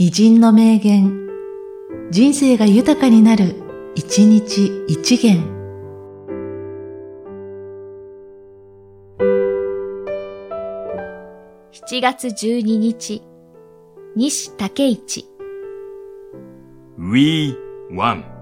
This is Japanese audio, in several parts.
偉人の名言、人生が豊かになる、一日一元。7月12日、西武一。We won.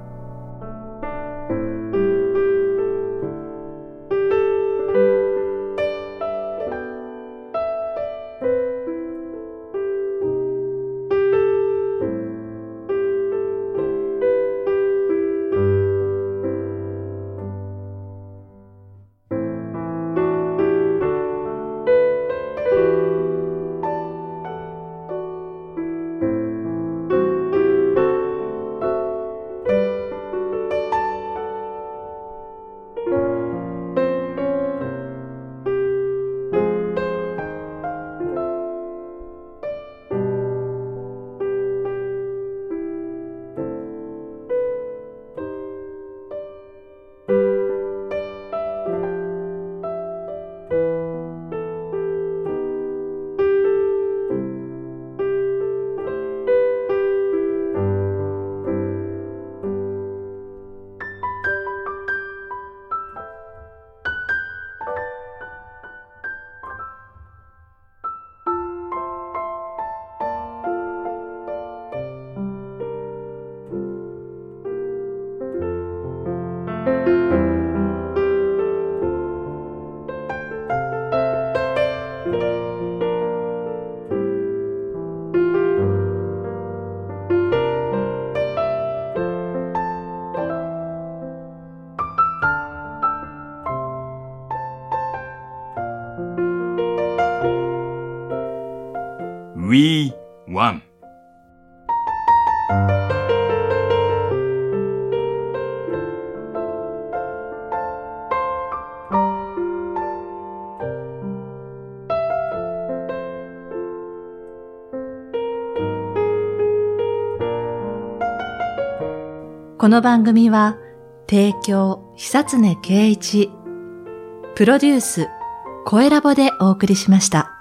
'We One この番組は、提供、久常圭一、プロデュース、声ラボでお送りしました。